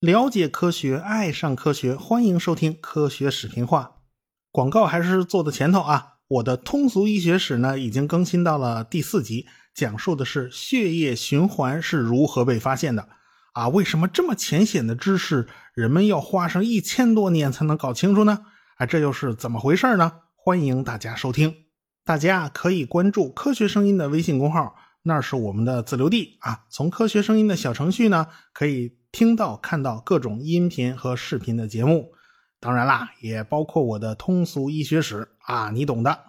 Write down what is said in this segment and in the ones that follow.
了解科学，爱上科学，欢迎收听科学视频化。广告还是做的前头啊！我的通俗医学史呢，已经更新到了第四集，讲述的是血液循环是如何被发现的。啊，为什么这么浅显的知识，人们要花上一千多年才能搞清楚呢？啊，这又是怎么回事呢？欢迎大家收听，大家可以关注“科学声音”的微信公号，那是我们的自留地啊。从“科学声音”的小程序呢，可以听到、看到各种音频和视频的节目，当然啦，也包括我的通俗医学史啊，你懂的。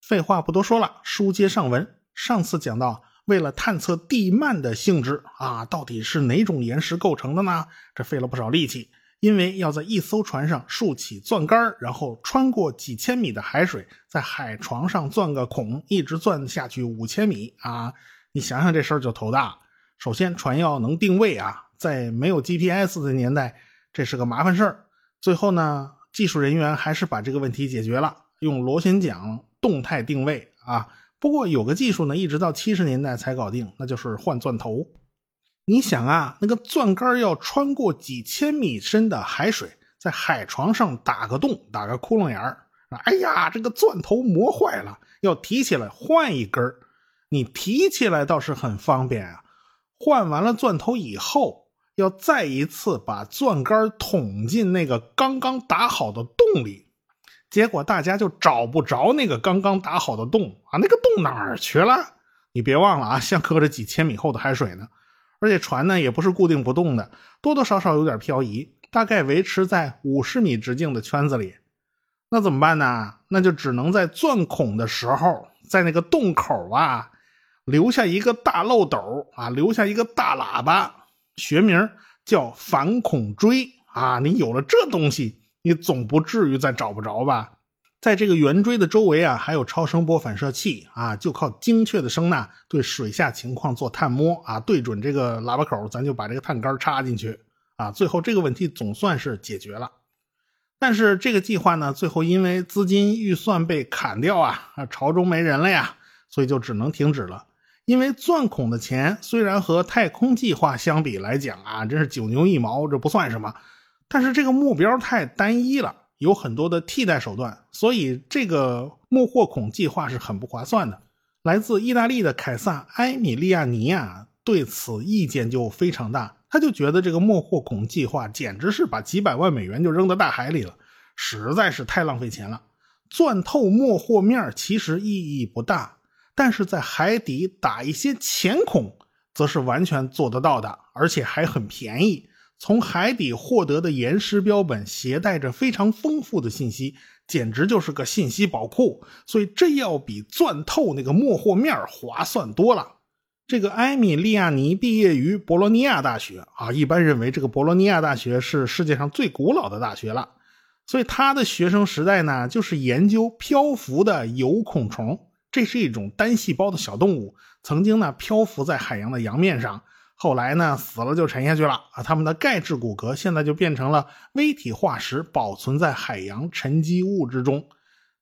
废话不多说了，书接上文，上次讲到。为了探测地幔的性质啊，到底是哪种岩石构成的呢？这费了不少力气，因为要在一艘船上竖起钻杆，然后穿过几千米的海水，在海床上钻个孔，一直钻下去五千米啊！你想想这事儿就头大。首先，船要能定位啊，在没有 GPS 的年代，这是个麻烦事儿。最后呢，技术人员还是把这个问题解决了，用螺旋桨动态定位啊。不过有个技术呢，一直到七十年代才搞定，那就是换钻头。你想啊，那个钻杆要穿过几千米深的海水，在海床上打个洞，打个窟窿眼儿。哎呀，这个钻头磨坏了，要提起来换一根儿你提起来倒是很方便啊，换完了钻头以后，要再一次把钻杆捅进那个刚刚打好的洞里。结果大家就找不着那个刚刚打好的洞啊，那个洞哪儿去了？你别忘了啊，像隔着几千米厚的海水呢，而且船呢也不是固定不动的，多多少少有点漂移，大概维持在五十米直径的圈子里。那怎么办呢？那就只能在钻孔的时候，在那个洞口啊，留下一个大漏斗啊，留下一个大喇叭，学名叫反孔锥啊。你有了这东西。你总不至于再找不着吧？在这个圆锥的周围啊，还有超声波反射器啊，就靠精确的声呐对水下情况做探摸啊，对准这个喇叭口，咱就把这个探杆插进去啊。最后这个问题总算是解决了。但是这个计划呢，最后因为资金预算被砍掉啊，啊，朝中没人了呀，所以就只能停止了。因为钻孔的钱虽然和太空计划相比来讲啊，真是九牛一毛，这不算什么。但是这个目标太单一了，有很多的替代手段，所以这个莫霍孔计划是很不划算的。来自意大利的凯撒·埃米利亚尼亚对此意见就非常大，他就觉得这个莫霍孔计划简直是把几百万美元就扔到大海里了，实在是太浪费钱了。钻透莫霍面其实意义不大，但是在海底打一些浅孔，则是完全做得到的，而且还很便宜。从海底获得的岩石标本携带着非常丰富的信息，简直就是个信息宝库。所以这要比钻透那个莫霍面划算多了。这个埃米利亚尼毕业于博洛尼亚大学啊，一般认为这个博洛尼亚大学是世界上最古老的大学了。所以他的学生时代呢，就是研究漂浮的有孔虫，这是一种单细胞的小动物，曾经呢漂浮在海洋的洋面上。后来呢，死了就沉下去了啊！他们的钙质骨骼现在就变成了微体化石，保存在海洋沉积物之中。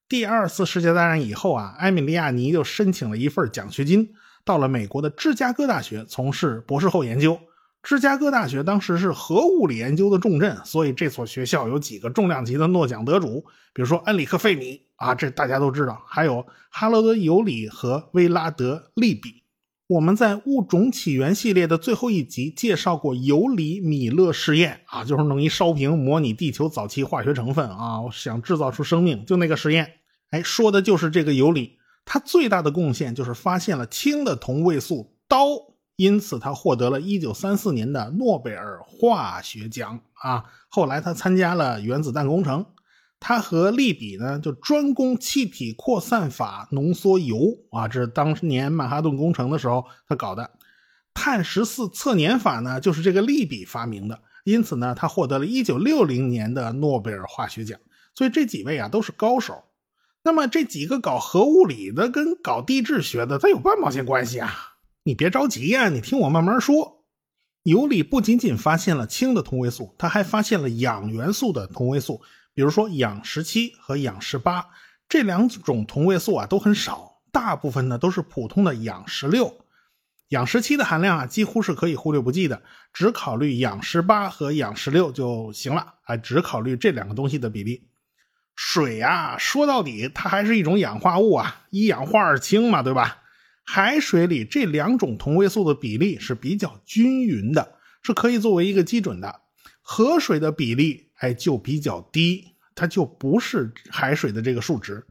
第二次世界大战以后啊，埃米利亚尼就申请了一份奖学金，到了美国的芝加哥大学从事博士后研究。芝加哥大学当时是核物理研究的重镇，所以这所学校有几个重量级的诺奖得主，比如说恩里克·费米啊，这大家都知道，还有哈罗德·尤里和威拉德·利比。我们在物种起源系列的最后一集介绍过尤里米勒试验啊，就是弄一烧瓶模拟地球早期化学成分啊，想制造出生命，就那个实验。哎，说的就是这个尤里，他最大的贡献就是发现了氢的同位素氘，因此他获得了一九三四年的诺贝尔化学奖啊。后来他参加了原子弹工程。他和利比呢，就专攻气体扩散法浓缩铀啊，这是当年曼哈顿工程的时候他搞的。碳十四测年法呢，就是这个利比发明的，因此呢，他获得了一九六零年的诺贝尔化学奖。所以这几位啊都是高手。那么这几个搞核物理的跟搞地质学的，它有半毛钱关系啊？你别着急呀，你听我慢慢说。尤里不仅仅发现了氢的同位素，他还发现了氧元素的同位素。比如说氧十七和氧十八这两种同位素啊都很少，大部分呢都是普通的氧十六。氧十七的含量啊，几乎是可以忽略不计的，只考虑氧十八和氧十六就行了啊，只考虑这两个东西的比例。水啊，说到底它还是一种氧化物啊，一氧化二氢嘛，对吧？海水里这两种同位素的比例是比较均匀的，是可以作为一个基准的。河水的比例哎就比较低，它就不是海水的这个数值。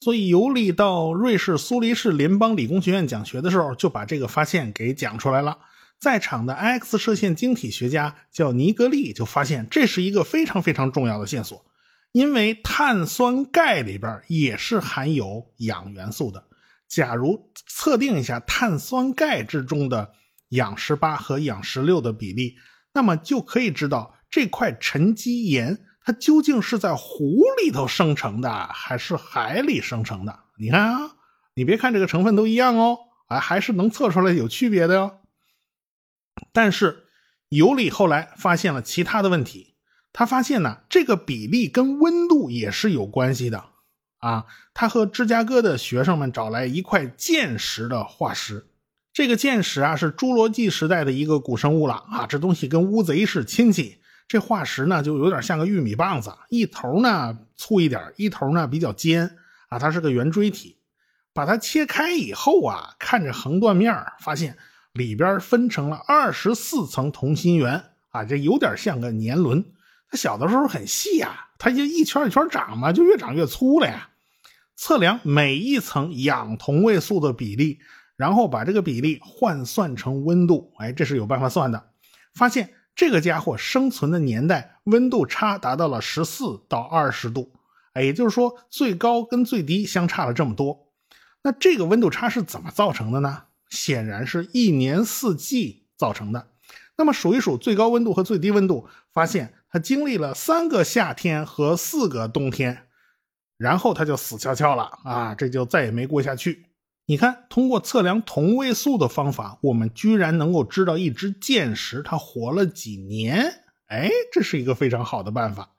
所以尤里到瑞士苏黎世联邦理工学院讲学的时候，就把这个发现给讲出来了。在场的 X 射线晶体学家叫尼格利，就发现这是一个非常非常重要的线索，因为碳酸钙里边也是含有氧元素的。假如测定一下碳酸钙之中的氧十八和氧十六的比例，那么就可以知道这块沉积岩。它究竟是在湖里头生成的，还是海里生成的？你看啊，你别看这个成分都一样哦，啊，还是能测出来有区别的哟。但是尤里后来发现了其他的问题，他发现呢，这个比例跟温度也是有关系的啊。他和芝加哥的学生们找来一块剑石的化石，这个剑石啊是侏罗纪时代的一个古生物了啊，这东西跟乌贼是亲戚。这化石呢，就有点像个玉米棒子，一头呢粗一点，一头呢比较尖啊，它是个圆锥体。把它切开以后啊，看着横断面，发现里边分成了二十四层同心圆啊，这有点像个年轮。它小的时候很细呀，它就一圈一圈长嘛，就越长越粗了呀。测量每一层氧同位素的比例，然后把这个比例换算成温度，哎，这是有办法算的。发现。这个家伙生存的年代，温度差达到了十四到二十度，哎，也就是说最高跟最低相差了这么多。那这个温度差是怎么造成的呢？显然是一年四季造成的。那么数一数最高温度和最低温度，发现它经历了三个夏天和四个冬天，然后它就死翘翘了啊，这就再也没过下去。你看，通过测量同位素的方法，我们居然能够知道一只剑石它活了几年。哎，这是一个非常好的办法。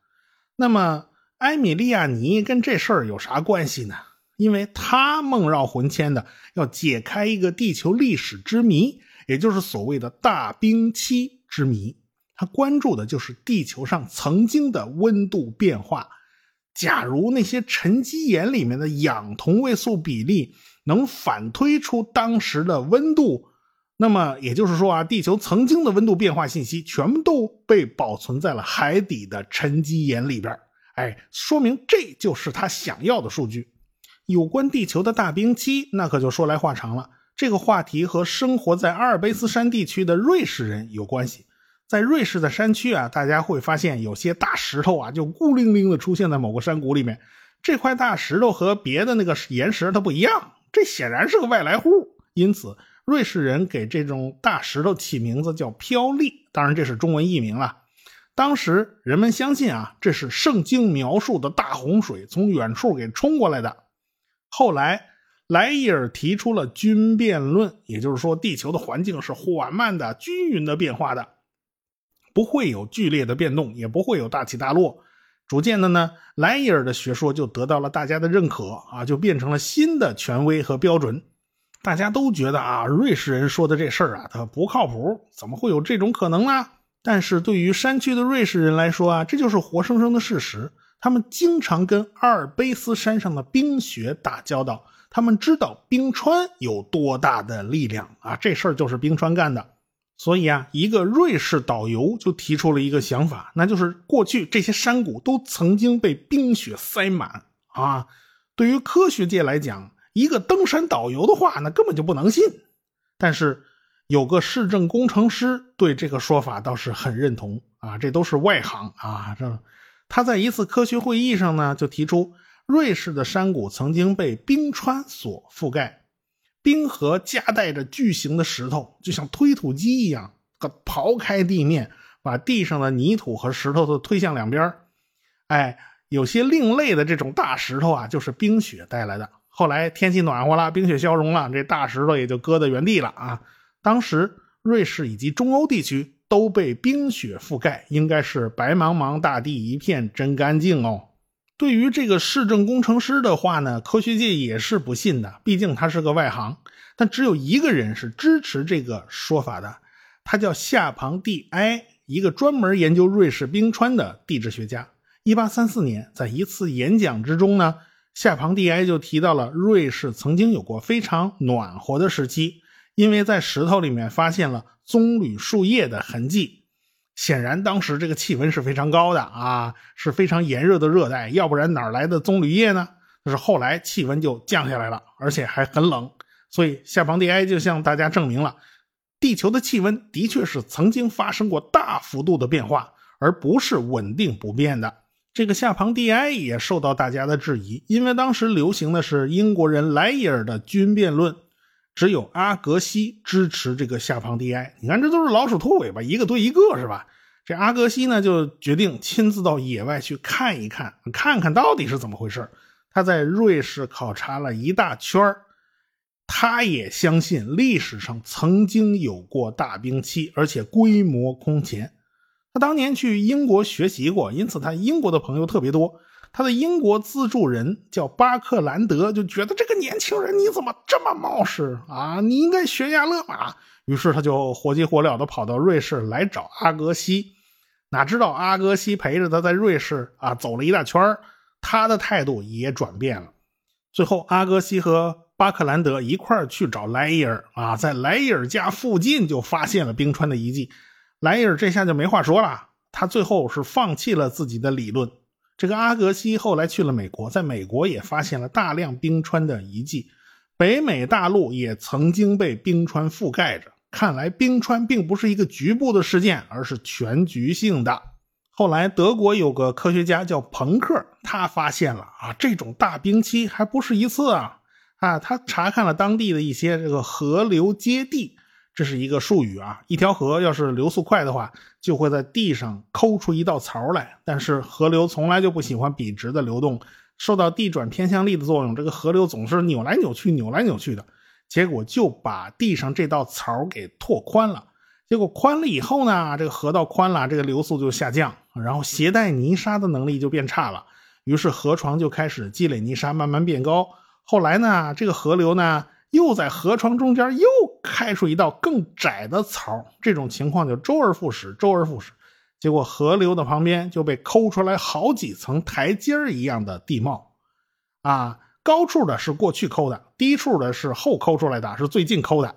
那么，埃米利亚尼跟这事儿有啥关系呢？因为他梦绕魂牵的要解开一个地球历史之谜，也就是所谓的大冰期之谜。他关注的就是地球上曾经的温度变化。假如那些沉积岩里面的氧同位素比例，能反推出当时的温度，那么也就是说啊，地球曾经的温度变化信息全部都被保存在了海底的沉积岩里边。哎，说明这就是他想要的数据。有关地球的大冰期，那可就说来话长了。这个话题和生活在阿尔卑斯山地区的瑞士人有关系。在瑞士的山区啊，大家会发现有些大石头啊，就孤零零的出现在某个山谷里面。这块大石头和别的那个岩石它不一样。这显然是个外来户，因此瑞士人给这种大石头起名字叫飘砾，当然这是中文译名了。当时人们相信啊，这是圣经描述的大洪水从远处给冲过来的。后来莱伊尔提出了均变论，也就是说地球的环境是缓慢的、均匀的变化的，不会有剧烈的变动，也不会有大起大落。逐渐的呢，莱伊尔的学说就得到了大家的认可啊，就变成了新的权威和标准。大家都觉得啊，瑞士人说的这事儿啊，他不靠谱，怎么会有这种可能呢？但是对于山区的瑞士人来说啊，这就是活生生的事实。他们经常跟阿尔卑斯山上的冰雪打交道，他们知道冰川有多大的力量啊，这事儿就是冰川干的。所以啊，一个瑞士导游就提出了一个想法，那就是过去这些山谷都曾经被冰雪塞满啊。对于科学界来讲，一个登山导游的话，那根本就不能信。但是有个市政工程师对这个说法倒是很认同啊，这都是外行啊。这他在一次科学会议上呢，就提出瑞士的山谷曾经被冰川所覆盖。冰河夹带着巨型的石头，就像推土机一样，刨开地面，把地上的泥土和石头都推向两边哎，有些另类的这种大石头啊，就是冰雪带来的。后来天气暖和了，冰雪消融了，这大石头也就搁在原地了啊。当时瑞士以及中欧地区都被冰雪覆盖，应该是白茫茫大地一片真干净哦。对于这个市政工程师的话呢，科学界也是不信的，毕竟他是个外行。但只有一个人是支持这个说法的，他叫夏庞蒂埃，一个专门研究瑞士冰川的地质学家。一八三四年，在一次演讲之中呢，夏庞蒂埃就提到了瑞士曾经有过非常暖和的时期，因为在石头里面发现了棕榈树叶的痕迹。显然，当时这个气温是非常高的啊，是非常炎热的热带，要不然哪来的棕榈叶呢？就是后来气温就降下来了，而且还很冷，所以夏庞蒂埃就向大家证明了，地球的气温的确是曾经发生过大幅度的变化，而不是稳定不变的。这个夏庞蒂埃也受到大家的质疑，因为当时流行的是英国人莱伊尔的军变论。只有阿格西支持这个夏庞蒂埃，你看这都是老鼠拖尾巴，一个对一个是吧？这阿格西呢就决定亲自到野外去看一看，看看到底是怎么回事。他在瑞士考察了一大圈他也相信历史上曾经有过大冰期，而且规模空前。他当年去英国学习过，因此他英国的朋友特别多。他的英国资助人叫巴克兰德，就觉得这个年轻人你怎么这么冒失啊？你应该悬崖勒马。于是他就火急火燎的跑到瑞士来找阿格西。哪知道阿格西陪着他在瑞士啊走了一大圈他的态度也转变了。最后，阿格西和巴克兰德一块去找莱伊尔啊，在莱伊尔家附近就发现了冰川的遗迹。莱伊尔这下就没话说了，他最后是放弃了自己的理论。这个阿格西后来去了美国，在美国也发现了大量冰川的遗迹，北美大陆也曾经被冰川覆盖着。看来冰川并不是一个局部的事件，而是全局性的。后来德国有个科学家叫朋克，他发现了啊，这种大冰期还不是一次啊啊！他查看了当地的一些这个河流接地。这是一个术语啊，一条河要是流速快的话，就会在地上抠出一道槽来。但是河流从来就不喜欢笔直的流动，受到地转偏向力的作用，这个河流总是扭来扭去、扭来扭去的，结果就把地上这道槽给拓宽了。结果宽了以后呢，这个河道宽了，这个流速就下降，然后携带泥沙的能力就变差了，于是河床就开始积累泥沙，慢慢变高。后来呢，这个河流呢。又在河床中间又开出一道更窄的槽，这种情况就周而复始，周而复始。结果河流的旁边就被抠出来好几层台阶一样的地貌，啊，高处的是过去抠的，低处的是后抠出来的，是最近抠的。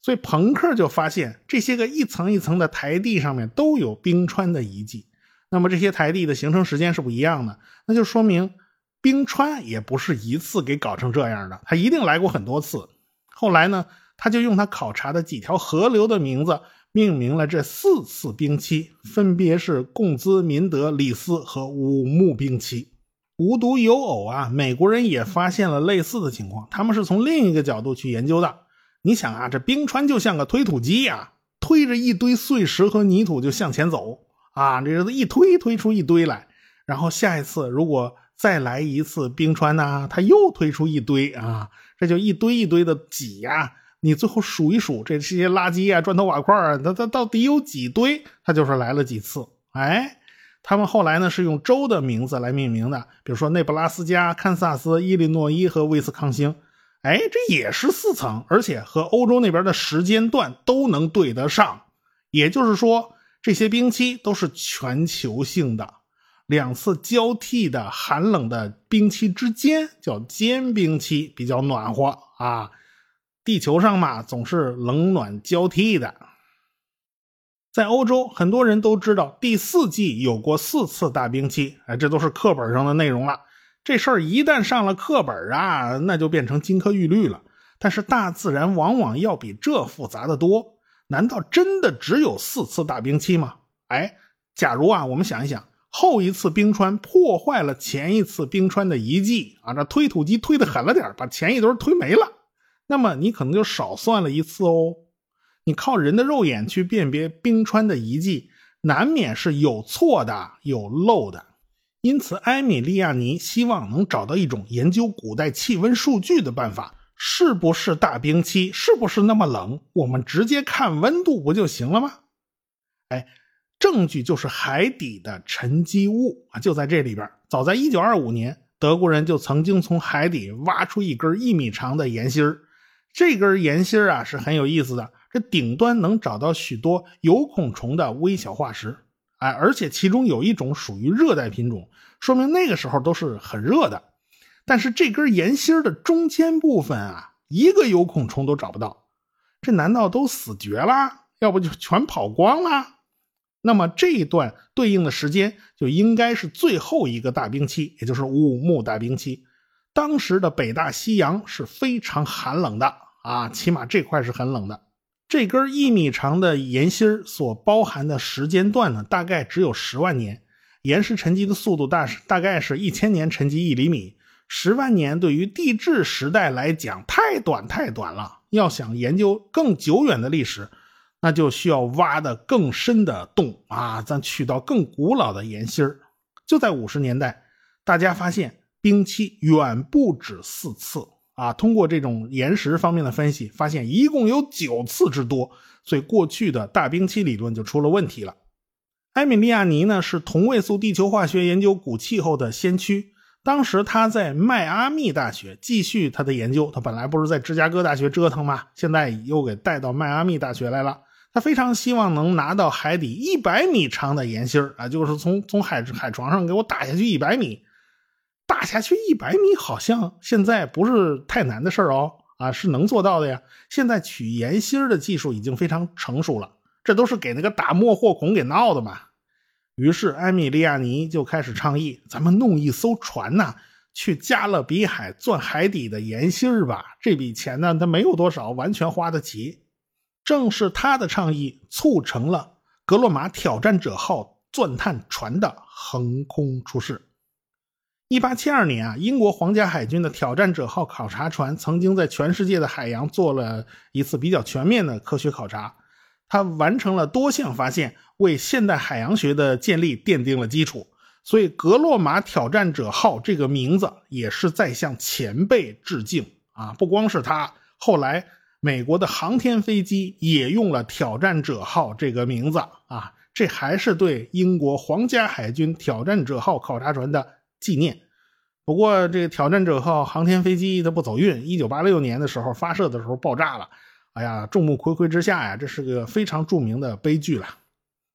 所以朋克就发现这些个一层一层的台地上面都有冰川的遗迹。那么这些台地的形成时间是不一样的，那就说明。冰川也不是一次给搞成这样的，它一定来过很多次。后来呢，他就用他考察的几条河流的名字命名了这四次冰期，分别是贡兹、明德、里斯和五木冰期。无独有偶啊，美国人也发现了类似的情况，他们是从另一个角度去研究的。你想啊，这冰川就像个推土机呀，推着一堆碎石和泥土就向前走啊，这是一推推出一堆来，然后下一次如果。再来一次冰川呢，它又推出一堆啊，这就一堆一堆的挤呀。你最后数一数，这些垃圾啊、砖头瓦块啊，它它到底有几堆？它就是来了几次。哎，他们后来呢是用州的名字来命名的，比如说内布拉斯加、堪萨斯、伊利诺伊和威斯康星。哎，这也是四层，而且和欧洲那边的时间段都能对得上。也就是说，这些冰期都是全球性的。两次交替的寒冷的冰期之间叫间冰期，比较暖和啊。地球上嘛，总是冷暖交替的。在欧洲，很多人都知道第四季有过四次大冰期，哎，这都是课本上的内容了。这事儿一旦上了课本啊，那就变成金科玉律了。但是大自然往往要比这复杂的多。难道真的只有四次大冰期吗？哎，假如啊，我们想一想。后一次冰川破坏了前一次冰川的遗迹啊，这推土机推的狠了点把前一堆推没了。那么你可能就少算了一次哦。你靠人的肉眼去辨别冰川的遗迹，难免是有错的、有漏的。因此，埃米利亚尼希望能找到一种研究古代气温数据的办法。是不是大冰期？是不是那么冷？我们直接看温度不就行了吗？哎。证据就是海底的沉积物啊，就在这里边。早在1925年，德国人就曾经从海底挖出一根一米长的岩芯儿。这根岩芯啊是很有意思的，这顶端能找到许多有孔虫的微小化石，哎，而且其中有一种属于热带品种，说明那个时候都是很热的。但是这根岩芯的中间部分啊，一个有孔虫都找不到，这难道都死绝了？要不就全跑光了？那么这一段对应的时间就应该是最后一个大冰期，也就是五木大冰期。当时的北大西洋是非常寒冷的啊，起码这块是很冷的。这根一米长的岩芯所包含的时间段呢，大概只有十万年。岩石沉积的速度大是大概是一千年沉积一厘米，十万年对于地质时代来讲太短太短了。要想研究更久远的历史。那就需要挖的更深的洞啊，咱取到更古老的岩芯。就在五十年代，大家发现冰期远不止四次啊。通过这种岩石方面的分析，发现一共有九次之多，所以过去的大冰期理论就出了问题了。埃米利亚尼呢是同位素地球化学研究古气候的先驱，当时他在迈阿密大学继续他的研究。他本来不是在芝加哥大学折腾吗？现在又给带到迈阿密大学来了。他非常希望能拿到海底一百米长的岩芯啊，就是从从海海床上给我打下去一百米，打下去一百米好像现在不是太难的事儿哦，啊，是能做到的呀。现在取岩芯的技术已经非常成熟了，这都是给那个打莫霍孔给闹的嘛。于是埃米利亚尼就开始倡议，咱们弄一艘船呐，去加勒比海钻海底的岩芯吧。这笔钱呢，他没有多少，完全花得起。正是他的倡议促成了格洛玛挑战者号钻探船的横空出世。一八七二年啊，英国皇家海军的挑战者号考察船曾经在全世界的海洋做了一次比较全面的科学考察，它完成了多项发现，为现代海洋学的建立奠定了基础。所以，格洛玛挑战者号这个名字也是在向前辈致敬啊！不光是他，后来。美国的航天飞机也用了“挑战者号”这个名字啊，这还是对英国皇家海军“挑战者号”考察船的纪念。不过，这个“挑战者号”航天飞机它不走运，一九八六年的时候发射的时候爆炸了。哎呀，众目睽睽之下呀，这是个非常著名的悲剧了。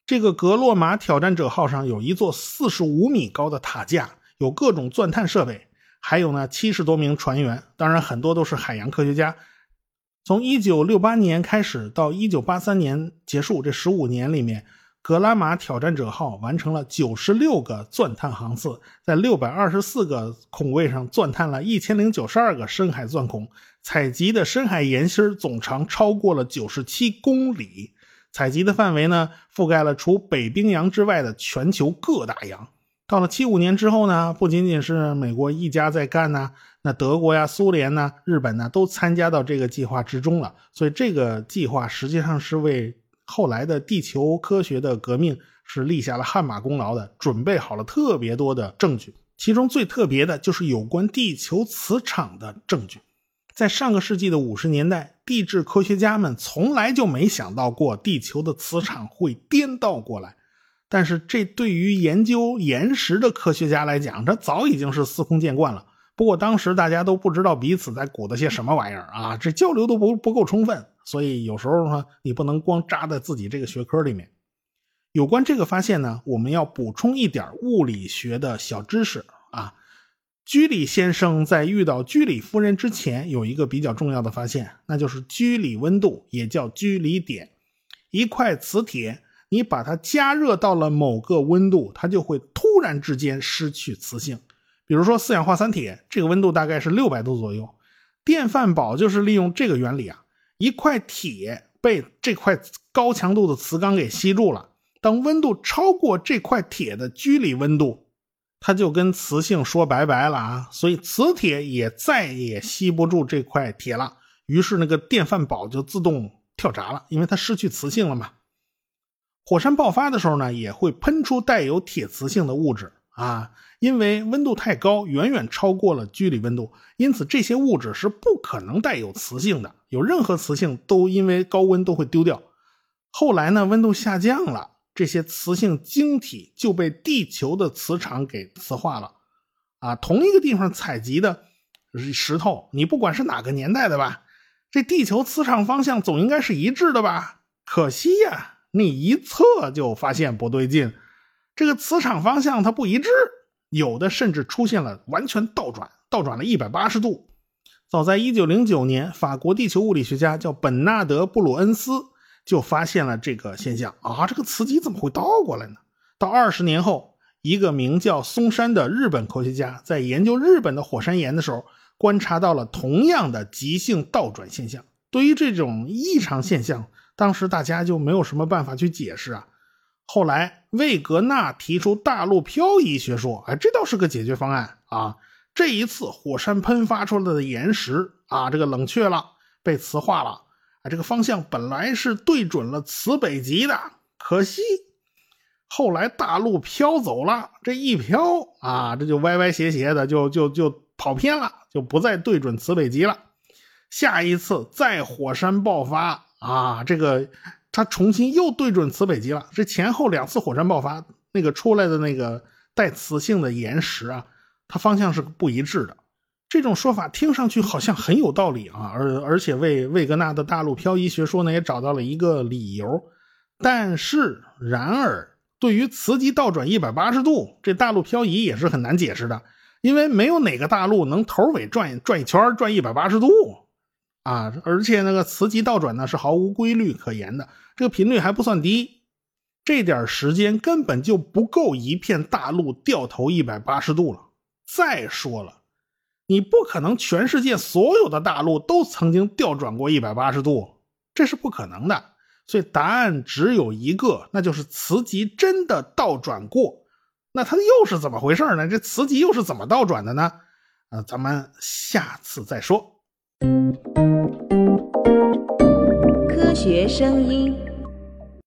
这个格洛玛“挑战者号”上有一座四十五米高的塔架，有各种钻探设备，还有呢七十多名船员，当然很多都是海洋科学家。从一九六八年开始到一九八三年结束，这十五年里面，格拉玛挑战者号完成了九十六个钻探航次，在六百二十四个孔位上钻探了一千零九十二个深海钻孔，采集的深海岩芯总长超过了九十七公里，采集的范围呢，覆盖了除北冰洋之外的全球各大洋。到了七五年之后呢，不仅仅是美国一家在干呢，那德国呀、苏联呢、日本呢都参加到这个计划之中了。所以这个计划实际上是为后来的地球科学的革命是立下了汗马功劳的，准备好了特别多的证据。其中最特别的就是有关地球磁场的证据。在上个世纪的五十年代，地质科学家们从来就没想到过地球的磁场会颠倒过来。但是这对于研究岩石的科学家来讲，这早已经是司空见惯了。不过当时大家都不知道彼此在鼓捣些什么玩意儿啊，这交流都不不够充分，所以有时候呢，你不能光扎在自己这个学科里面。有关这个发现呢，我们要补充一点物理学的小知识啊。居里先生在遇到居里夫人之前，有一个比较重要的发现，那就是居里温度，也叫居里点，一块磁铁。你把它加热到了某个温度，它就会突然之间失去磁性。比如说四氧化三铁，这个温度大概是六百度左右。电饭煲就是利用这个原理啊，一块铁被这块高强度的磁钢给吸住了。当温度超过这块铁的居里温度，它就跟磁性说拜拜了啊，所以磁铁也再也吸不住这块铁了。于是那个电饭煲就自动跳闸了，因为它失去磁性了嘛。火山爆发的时候呢，也会喷出带有铁磁性的物质啊，因为温度太高，远远超过了居里温度，因此这些物质是不可能带有磁性的，有任何磁性都因为高温都会丢掉。后来呢，温度下降了，这些磁性晶体就被地球的磁场给磁化了。啊，同一个地方采集的石头，你不管是哪个年代的吧，这地球磁场方向总应该是一致的吧？可惜呀，你一测就发现不对劲，这个磁场方向它不一致，有的甚至出现了完全倒转，倒转了一百八十度。早在一九零九年，法国地球物理学家叫本纳德·布鲁恩斯就发现了这个现象啊，这个磁极怎么会倒过来呢？到二十年后。一个名叫松山的日本科学家在研究日本的火山岩的时候，观察到了同样的极性倒转现象。对于这种异常现象，当时大家就没有什么办法去解释啊。后来魏格纳提出大陆漂移学说，哎，这倒是个解决方案啊。这一次火山喷发出来的岩石啊，这个冷却了，被磁化了，啊，这个方向本来是对准了磁北极的，可惜。后来大陆飘走了，这一飘啊，这就歪歪斜斜的，就就就跑偏了，就不再对准磁北极了。下一次再火山爆发啊，这个它重新又对准磁北极了。这前后两次火山爆发，那个出来的那个带磁性的岩石啊，它方向是不一致的。这种说法听上去好像很有道理啊，而而且为魏格纳的大陆漂移学说呢也找到了一个理由。但是然而。对于磁极倒转一百八十度，这大陆漂移也是很难解释的，因为没有哪个大陆能头尾转转一圈转一百八十度啊！而且那个磁极倒转呢是毫无规律可言的，这个频率还不算低，这点时间根本就不够一片大陆掉头一百八十度了。再说了，你不可能全世界所有的大陆都曾经调转过一百八十度，这是不可能的。所以答案只有一个，那就是磁极真的倒转过。那它又是怎么回事呢？这磁极又是怎么倒转的呢？呃，咱们下次再说。学声音。